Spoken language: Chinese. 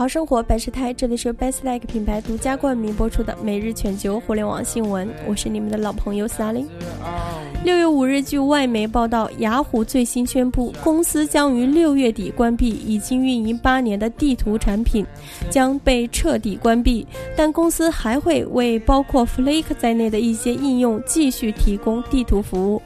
好生活百事泰，这里是 Best Like 品牌独家冠名播出的每日全球互联网新闻，我是你们的老朋友 Sally。六月五日，据外媒报道，雅虎最新宣布，公司将于六月底关闭已经运营八年的地图产品，将被彻底关闭。但公司还会为包括 Flake 在内的一些应用继续提供地图服务。